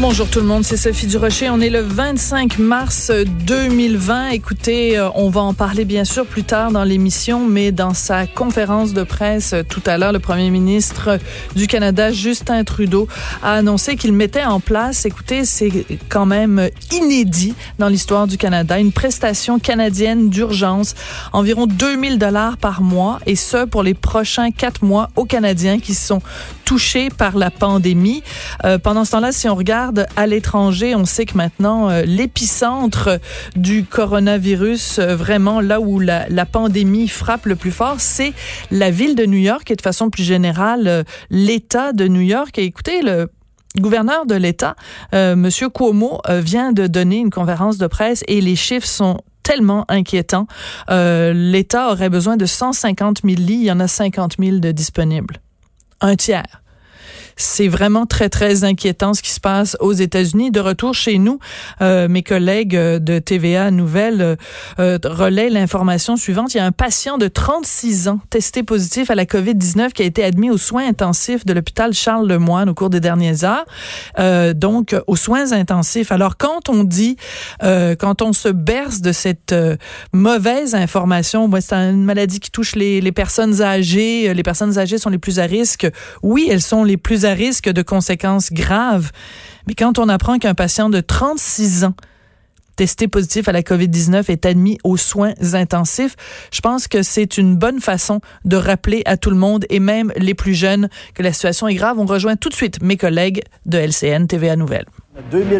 Bonjour tout le monde, c'est Sophie Durocher. On est le 25 mars 2020. Écoutez, euh, on va en parler bien sûr plus tard dans l'émission, mais dans sa conférence de presse euh, tout à l'heure, le premier ministre du Canada, Justin Trudeau, a annoncé qu'il mettait en place, écoutez, c'est quand même inédit dans l'histoire du Canada, une prestation canadienne d'urgence, environ 2000 dollars par mois, et ce pour les prochains quatre mois aux Canadiens qui sont touchés par la pandémie. Euh, pendant ce temps-là, si on regarde à l'étranger, on sait que maintenant, euh, l'épicentre du coronavirus, euh, vraiment là où la, pandémie frappe le plus fort, c'est la ville de New York et de façon plus générale, euh, l'État de New York. Et écoutez, le gouverneur de l'État, Monsieur Cuomo, vient de donner une conférence de presse et les chiffres sont tellement inquiétants. L'État aurait besoin de 150 000 lits, il y en a 50 000 de disponibles. Un tiers. C'est vraiment très, très inquiétant ce qui se passe aux États-Unis. De retour chez nous, euh, mes collègues euh, de TVA Nouvelles euh, relaient l'information suivante. Il y a un patient de 36 ans testé positif à la COVID-19 qui a été admis aux soins intensifs de l'hôpital Charles-Lemoyne au cours des dernières heures. Euh, donc, aux soins intensifs. Alors, quand on dit, euh, quand on se berce de cette mauvaise information, c'est une maladie qui touche les, personnes âgées. Les personnes âgées sont les plus à risque. Oui, elles sont les plus risque de conséquences graves. Mais quand on apprend qu'un patient de 36 ans testé positif à la COVID-19 est admis aux soins intensifs. Je pense que c'est une bonne façon de rappeler à tout le monde et même les plus jeunes que la situation est grave. On rejoint tout de suite mes collègues de LCN TVA Nouvelle.